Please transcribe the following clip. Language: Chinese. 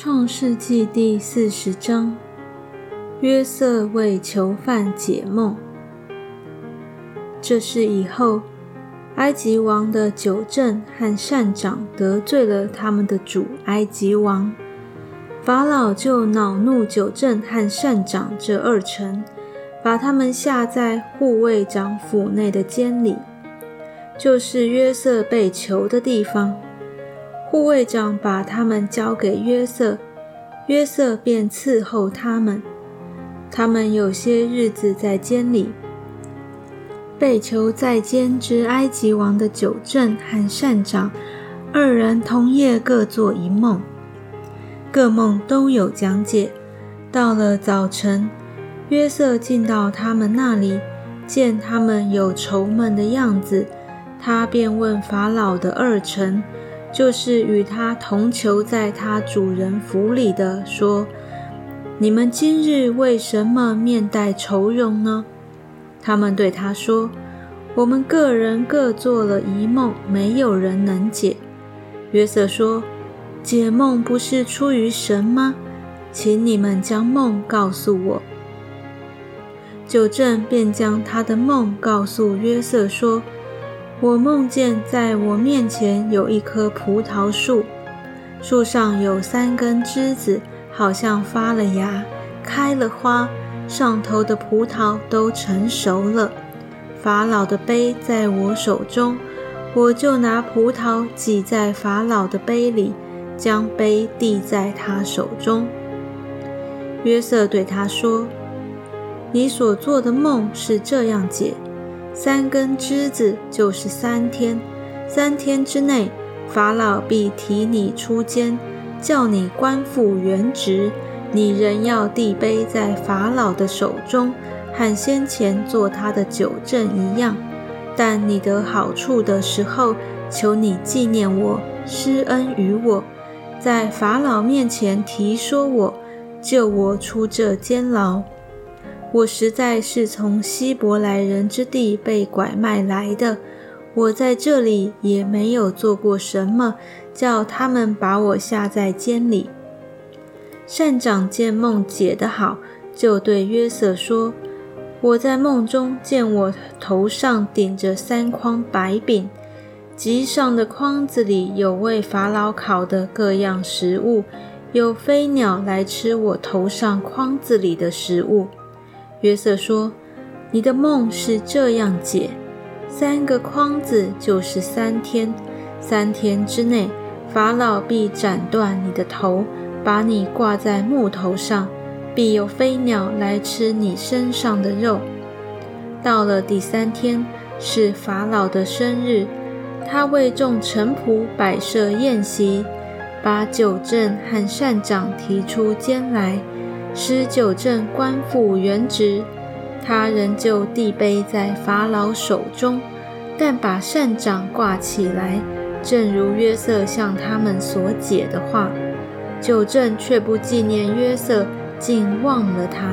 创世纪第四十章：约瑟为囚犯解梦。这是以后，埃及王的九正和善长得罪了他们的主埃及王，法老就恼怒九正和善长这二臣，把他们下在护卫长府内的监里，就是约瑟被囚的地方。护卫长把他们交给约瑟，约瑟便伺候他们。他们有些日子在监里，被囚在监之埃及王的九正和善长二人同夜各做一梦，各梦都有讲解。到了早晨，约瑟进到他们那里，见他们有愁闷的样子，他便问法老的二臣。就是与他同囚在他主人府里的，说：“你们今日为什么面带愁容呢？”他们对他说：“我们个人各做了一梦，没有人能解。”约瑟说：“解梦不是出于神吗？请你们将梦告诉我。”九正便将他的梦告诉约瑟说。我梦见在我面前有一棵葡萄树，树上有三根枝子，好像发了芽，开了花，上头的葡萄都成熟了。法老的杯在我手中，我就拿葡萄挤在法老的杯里，将杯递在他手中。约瑟对他说：“你所做的梦是这样解。”三根枝子就是三天，三天之内，法老必提你出监，叫你官复原职。你仍要递杯在法老的手中，和先前做他的酒证一样。但你得好处的时候，求你纪念我，施恩于我，在法老面前提说我，救我出这监牢。我实在是从希伯来人之地被拐卖来的，我在这里也没有做过什么，叫他们把我下在监里。善长见梦解得好，就对约瑟说：“我在梦中见我头上顶着三筐白饼，极上的筐子里有为法老烤的各样食物，有飞鸟来吃我头上筐子里的食物。”约瑟说：“你的梦是这样解：三个筐子就是三天，三天之内，法老必斩断你的头，把你挂在木头上，必有飞鸟来吃你身上的肉。到了第三天，是法老的生日，他为众臣仆摆设宴席，把酒正和善长提出监来。”使九正官复原职，他仍旧递杯在法老手中，但把善长挂起来，正如约瑟向他们所解的话。九正却不纪念约瑟，竟忘了他。